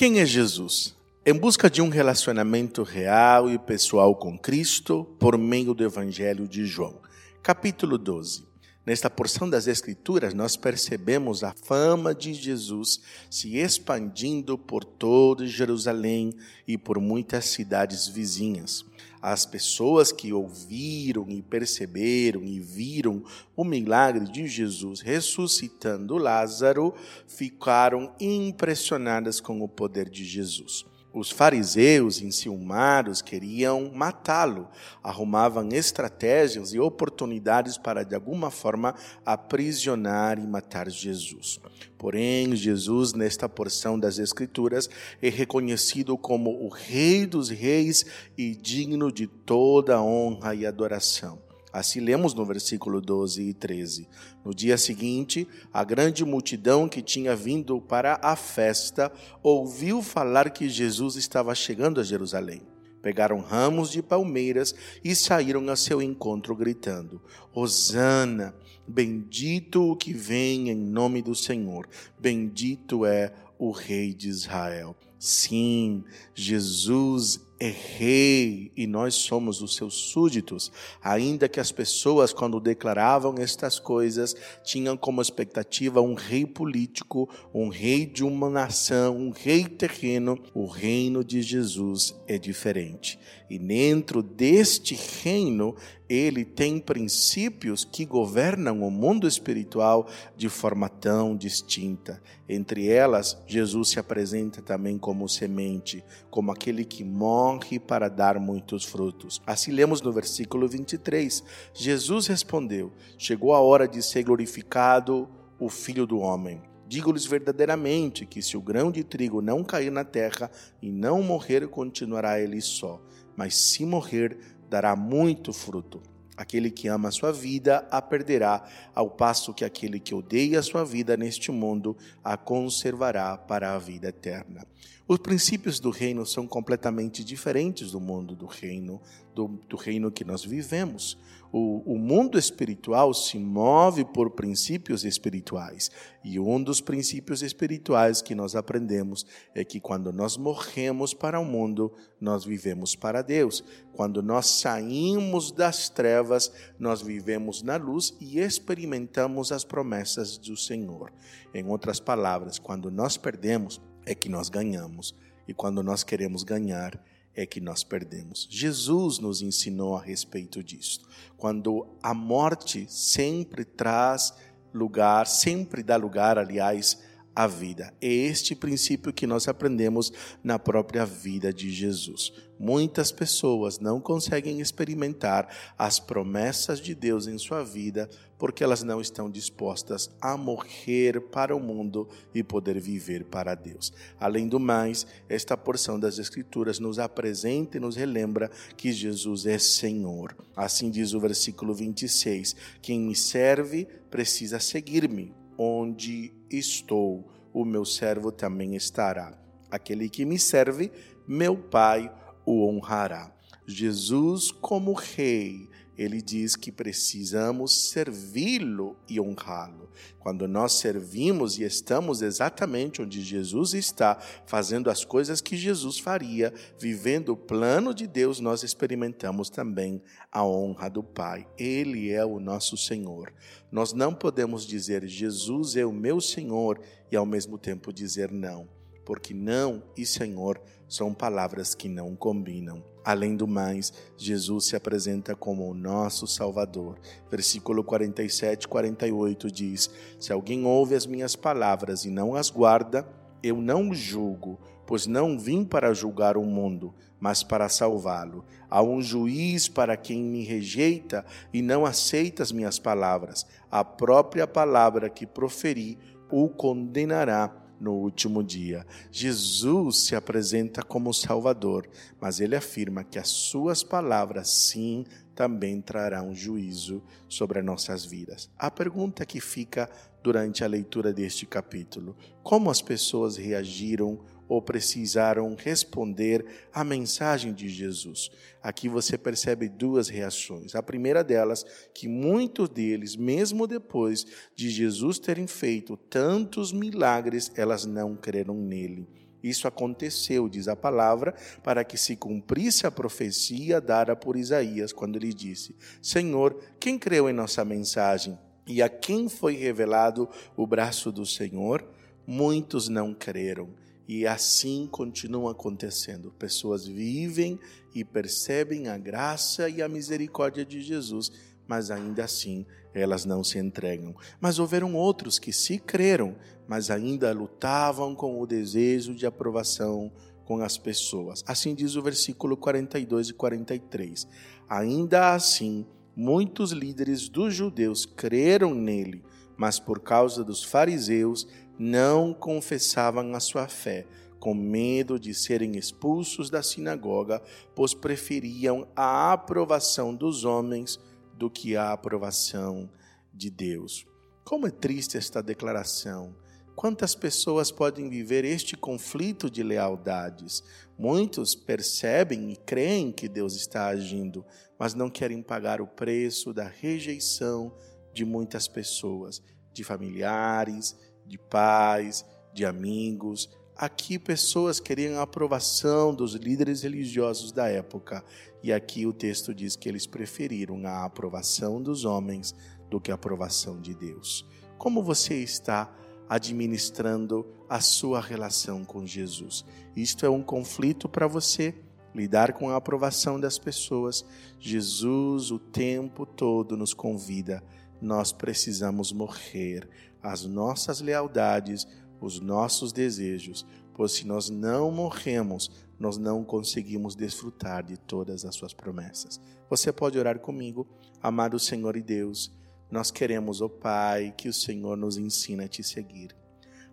Quem é Jesus? Em busca de um relacionamento real e pessoal com Cristo por meio do Evangelho de João. Capítulo 12. Nesta porção das Escrituras, nós percebemos a fama de Jesus se expandindo por toda Jerusalém e por muitas cidades vizinhas. As pessoas que ouviram e perceberam e viram o milagre de Jesus ressuscitando Lázaro ficaram impressionadas com o poder de Jesus. Os fariseus enciumados queriam matá-lo, arrumavam estratégias e oportunidades para, de alguma forma, aprisionar e matar Jesus. Porém, Jesus, nesta porção das Escrituras, é reconhecido como o Rei dos Reis e digno de toda honra e adoração. Assim lemos no versículo 12 e 13. No dia seguinte, a grande multidão que tinha vindo para a festa ouviu falar que Jesus estava chegando a Jerusalém. Pegaram ramos de palmeiras e saíram a seu encontro, gritando: Hosana! Bendito o que vem em nome do Senhor, bendito é o Rei de Israel. Sim, Jesus é rei e nós somos os seus súditos, ainda que as pessoas, quando declaravam estas coisas, tinham como expectativa um rei político, um rei de uma nação, um rei terreno, o reino de Jesus é diferente. E dentro deste reino, ele tem princípios que governam o mundo espiritual de forma tão distinta. Entre elas, Jesus se apresenta também como semente, como aquele que morre para dar muitos frutos. Assim lemos no versículo 23. Jesus respondeu: Chegou a hora de ser glorificado o Filho do Homem. Digo-lhes verdadeiramente que se o grão de trigo não cair na terra e não morrer, continuará ele só mas se morrer, dará muito fruto. Aquele que ama a sua vida a perderá, ao passo que aquele que odeia a sua vida neste mundo a conservará para a vida eterna. Os princípios do reino são completamente diferentes do mundo do reino, do, do reino que nós vivemos. O, o mundo espiritual se move por princípios espirituais. E um dos princípios espirituais que nós aprendemos é que quando nós morremos para o mundo, nós vivemos para Deus. Quando nós saímos das trevas, nós vivemos na luz e experimentamos as promessas do Senhor. Em outras palavras, quando nós perdemos, é que nós ganhamos. E quando nós queremos ganhar, é que nós perdemos. Jesus nos ensinou a respeito disso. Quando a morte sempre traz lugar, sempre dá lugar, aliás, à vida. É este princípio que nós aprendemos na própria vida de Jesus. Muitas pessoas não conseguem experimentar as promessas de Deus em sua vida porque elas não estão dispostas a morrer para o mundo e poder viver para Deus. Além do mais, esta porção das Escrituras nos apresenta e nos relembra que Jesus é Senhor. Assim diz o versículo 26: Quem me serve precisa seguir-me, onde estou, o meu servo também estará. Aquele que me serve, meu Pai o honrará. Jesus, como Rei, ele diz que precisamos servi-lo e honrá-lo. Quando nós servimos e estamos exatamente onde Jesus está, fazendo as coisas que Jesus faria, vivendo o plano de Deus, nós experimentamos também a honra do Pai. Ele é o nosso Senhor. Nós não podemos dizer Jesus é o meu Senhor e ao mesmo tempo dizer não porque não e Senhor são palavras que não combinam. Além do mais, Jesus se apresenta como o nosso Salvador. Versículo 47 e 48 diz: Se alguém ouve as minhas palavras e não as guarda, eu não julgo, pois não vim para julgar o mundo, mas para salvá-lo. Há um juiz para quem me rejeita e não aceita as minhas palavras. A própria palavra que proferi o condenará no último dia. Jesus se apresenta como Salvador, mas ele afirma que as suas palavras, sim, também trarão juízo sobre as nossas vidas. A pergunta que fica durante a leitura deste capítulo: como as pessoas reagiram ou precisaram responder à mensagem de Jesus. Aqui você percebe duas reações. A primeira delas, que muitos deles, mesmo depois de Jesus terem feito tantos milagres, elas não creram nele. Isso aconteceu, diz a palavra, para que se cumprisse a profecia dada por Isaías, quando ele disse: Senhor, quem creu em nossa mensagem? E a quem foi revelado o braço do Senhor? Muitos não creram. E assim continua acontecendo. Pessoas vivem e percebem a graça e a misericórdia de Jesus, mas ainda assim elas não se entregam. Mas houveram outros que se creram, mas ainda lutavam com o desejo de aprovação com as pessoas. Assim diz o versículo 42 e 43. Ainda assim, muitos líderes dos judeus creram nele, mas por causa dos fariseus não confessavam a sua fé, com medo de serem expulsos da sinagoga, pois preferiam a aprovação dos homens do que a aprovação de Deus. Como é triste esta declaração. Quantas pessoas podem viver este conflito de lealdades? Muitos percebem e creem que Deus está agindo, mas não querem pagar o preço da rejeição de muitas pessoas, de familiares, de pais, de amigos. Aqui, pessoas queriam a aprovação dos líderes religiosos da época, e aqui o texto diz que eles preferiram a aprovação dos homens do que a aprovação de Deus. Como você está administrando a sua relação com Jesus? Isto é um conflito para você lidar com a aprovação das pessoas. Jesus o tempo todo nos convida. Nós precisamos morrer às nossas lealdades, os nossos desejos, pois se nós não morremos, nós não conseguimos desfrutar de todas as suas promessas. Você pode orar comigo, amado Senhor e Deus. Nós queremos, ó oh Pai, que o Senhor nos ensine a te seguir.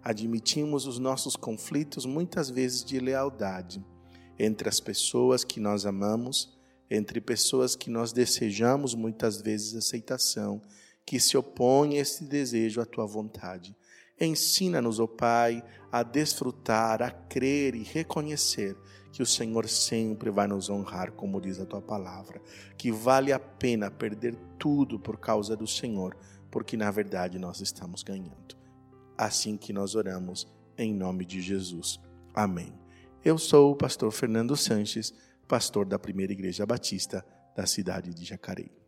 Admitimos os nossos conflitos muitas vezes de lealdade entre as pessoas que nós amamos, entre pessoas que nós desejamos muitas vezes aceitação, que se opõem a esse desejo à tua vontade. Ensina-nos, ó oh Pai, a desfrutar, a crer e reconhecer que o Senhor sempre vai nos honrar, como diz a tua palavra, que vale a pena perder tudo por causa do Senhor, porque na verdade nós estamos ganhando. Assim que nós oramos, em nome de Jesus. Amém. Eu sou o pastor Fernando Sanches, pastor da Primeira Igreja Batista da cidade de Jacareí.